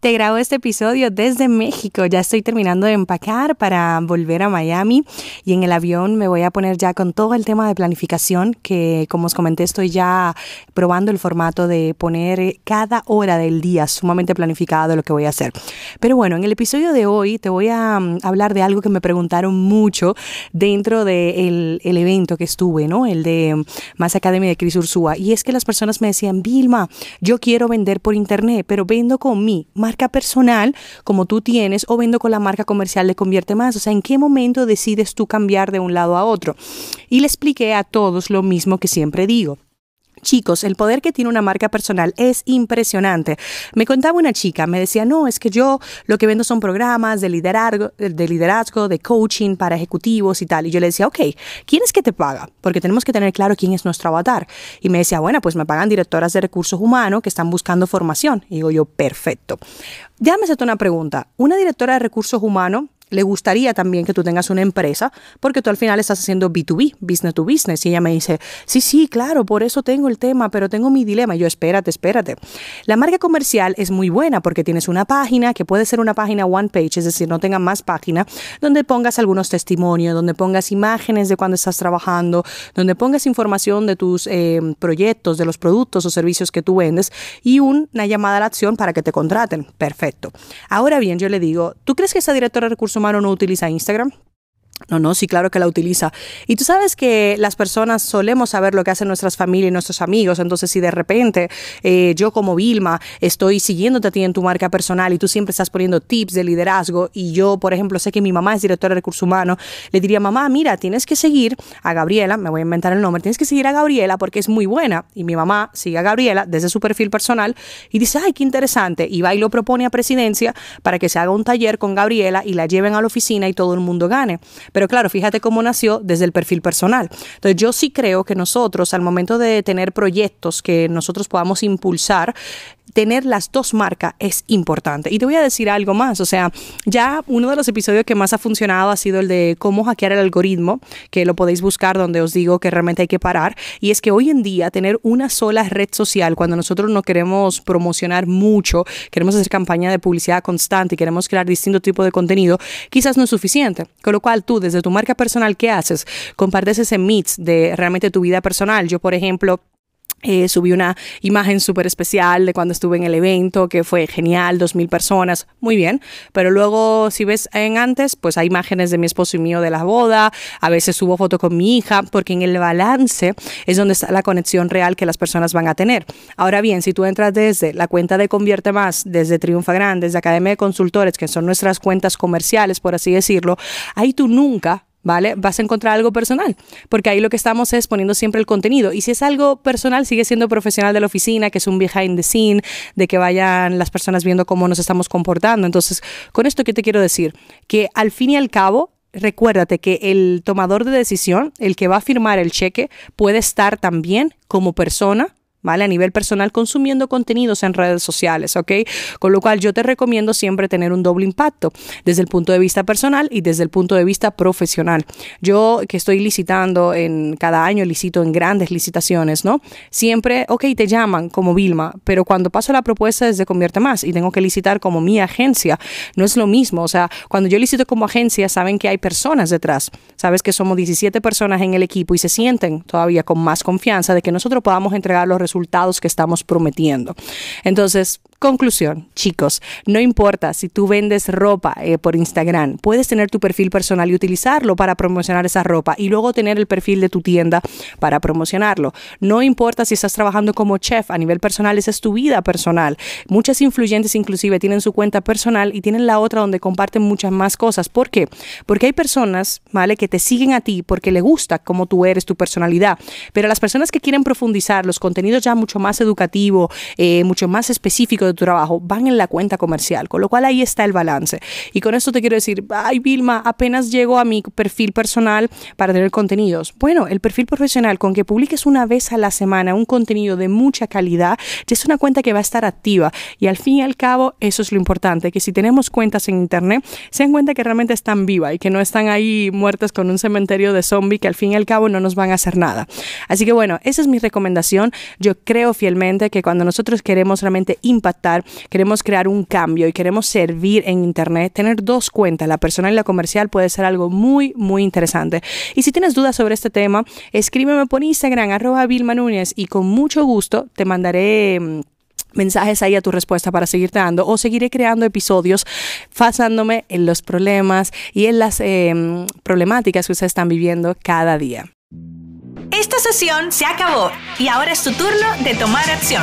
Te grabo este episodio desde México. Ya estoy terminando de empacar para volver a Miami y en el avión me voy a poner ya con todo el tema de planificación que como os comenté estoy ya probando el formato de poner cada hora del día sumamente planificado lo que voy a hacer. Pero bueno, en el episodio de hoy te voy a mm, hablar de algo que me preguntaron mucho dentro del el evento que estuve, ¿no? El de mm, Más Academy de Cris Ursúa. Y es que las personas me decían, Vilma, yo quiero vender por internet, pero vendo con marca personal como tú tienes o vendo con la marca comercial le convierte más. O sea, ¿en qué momento decides tú cambiar de un lado a otro? Y le expliqué a todos lo mismo que siempre digo. Chicos, el poder que tiene una marca personal es impresionante. Me contaba una chica, me decía, no, es que yo lo que vendo son programas de liderazgo, de liderazgo, de coaching para ejecutivos y tal. Y yo le decía, ok, ¿quién es que te paga? Porque tenemos que tener claro quién es nuestro avatar. Y me decía, bueno, pues me pagan directoras de recursos humanos que están buscando formación. Y digo yo, perfecto. Ya me una pregunta. ¿Una directora de recursos humanos le gustaría también que tú tengas una empresa, porque tú al final estás haciendo B2B, business to business. Y ella me dice, sí, sí, claro, por eso tengo el tema, pero tengo mi dilema. yo, espérate, espérate. La marca comercial es muy buena porque tienes una página que puede ser una página one page, es decir, no tenga más página, donde pongas algunos testimonios, donde pongas imágenes de cuando estás trabajando, donde pongas información de tus eh, proyectos, de los productos o servicios que tú vendes y una llamada a la acción para que te contraten. Perfecto. Ahora bien, yo le digo, ¿tú crees que esa directora de recursos humano no utiliza Instagram? No, no, sí, claro que la utiliza. Y tú sabes que las personas solemos saber lo que hacen nuestras familias y nuestros amigos. Entonces, si de repente eh, yo como Vilma estoy siguiéndote a ti en tu marca personal y tú siempre estás poniendo tips de liderazgo y yo, por ejemplo, sé que mi mamá es directora de recursos humanos, le diría, mamá, mira, tienes que seguir a Gabriela, me voy a inventar el nombre, tienes que seguir a Gabriela porque es muy buena. Y mi mamá sigue a Gabriela desde su perfil personal y dice, ay, qué interesante. Y va y lo propone a presidencia para que se haga un taller con Gabriela y la lleven a la oficina y todo el mundo gane. Pero claro, fíjate cómo nació desde el perfil personal. Entonces yo sí creo que nosotros al momento de tener proyectos que nosotros podamos impulsar, tener las dos marcas es importante. Y te voy a decir algo más, o sea, ya uno de los episodios que más ha funcionado ha sido el de cómo hackear el algoritmo, que lo podéis buscar donde os digo que realmente hay que parar. Y es que hoy en día tener una sola red social, cuando nosotros no queremos promocionar mucho, queremos hacer campaña de publicidad constante y queremos crear distintos tipos de contenido, quizás no es suficiente. Con lo cual tú, desde tu marca personal, ¿qué haces? Compartes ese mix de realmente tu vida personal. Yo, por ejemplo, eh, subí una imagen súper especial de cuando estuve en el evento, que fue genial, dos mil personas, muy bien. Pero luego, si ves en antes, pues hay imágenes de mi esposo y mío de la boda, a veces subo foto con mi hija, porque en el balance es donde está la conexión real que las personas van a tener. Ahora bien, si tú entras desde la cuenta de Convierte Más, desde Triunfa Grande, desde Academia de Consultores, que son nuestras cuentas comerciales, por así decirlo, ahí tú nunca ¿vale? Vas a encontrar algo personal, porque ahí lo que estamos es poniendo siempre el contenido. Y si es algo personal, sigue siendo profesional de la oficina, que es un behind the scene, de que vayan las personas viendo cómo nos estamos comportando. Entonces, con esto, ¿qué te quiero decir? Que al fin y al cabo, recuérdate que el tomador de decisión, el que va a firmar el cheque, puede estar también como persona ¿vale? A nivel personal consumiendo contenidos en redes sociales, ¿ok? Con lo cual yo te recomiendo siempre tener un doble impacto desde el punto de vista personal y desde el punto de vista profesional. Yo que estoy licitando en cada año, licito en grandes licitaciones, ¿no? Siempre, ok, te llaman como Vilma, pero cuando paso la propuesta es de Convierte Más y tengo que licitar como mi agencia, no es lo mismo, o sea, cuando yo licito como agencia, saben que hay personas detrás, sabes que somos 17 personas en el equipo y se sienten todavía con más confianza de que nosotros podamos entregar los resultados que estamos prometiendo. Entonces, Conclusión, chicos, no importa si tú vendes ropa eh, por Instagram, puedes tener tu perfil personal y utilizarlo para promocionar esa ropa y luego tener el perfil de tu tienda para promocionarlo. No importa si estás trabajando como chef a nivel personal, esa es tu vida personal. Muchas influyentes inclusive tienen su cuenta personal y tienen la otra donde comparten muchas más cosas. ¿Por qué? Porque hay personas, ¿vale? Que te siguen a ti porque le gusta cómo tú eres, tu personalidad. Pero las personas que quieren profundizar los contenidos ya mucho más educativos, eh, mucho más específicos, de tu trabajo van en la cuenta comercial, con lo cual ahí está el balance. Y con esto te quiero decir, ay Vilma, apenas llego a mi perfil personal para tener contenidos. Bueno, el perfil profesional con que publiques una vez a la semana un contenido de mucha calidad, ya es una cuenta que va a estar activa y al fin y al cabo eso es lo importante, que si tenemos cuentas en internet, se den cuenta que realmente están vivas y que no están ahí muertas con un cementerio de zombie que al fin y al cabo no nos van a hacer nada. Así que bueno, esa es mi recomendación. Yo creo fielmente que cuando nosotros queremos realmente impactar, queremos crear un cambio y queremos servir en internet, tener dos cuentas, la personal y la comercial, puede ser algo muy, muy interesante. Y si tienes dudas sobre este tema, escríbeme por Instagram, arroba Vilma Núñez, y con mucho gusto te mandaré mm, mensajes ahí a tu respuesta para seguirte dando o seguiré creando episodios basándome en los problemas y en las em, problemáticas que ustedes están viviendo cada día. Esta sesión se acabó y ahora es tu turno de tomar acción.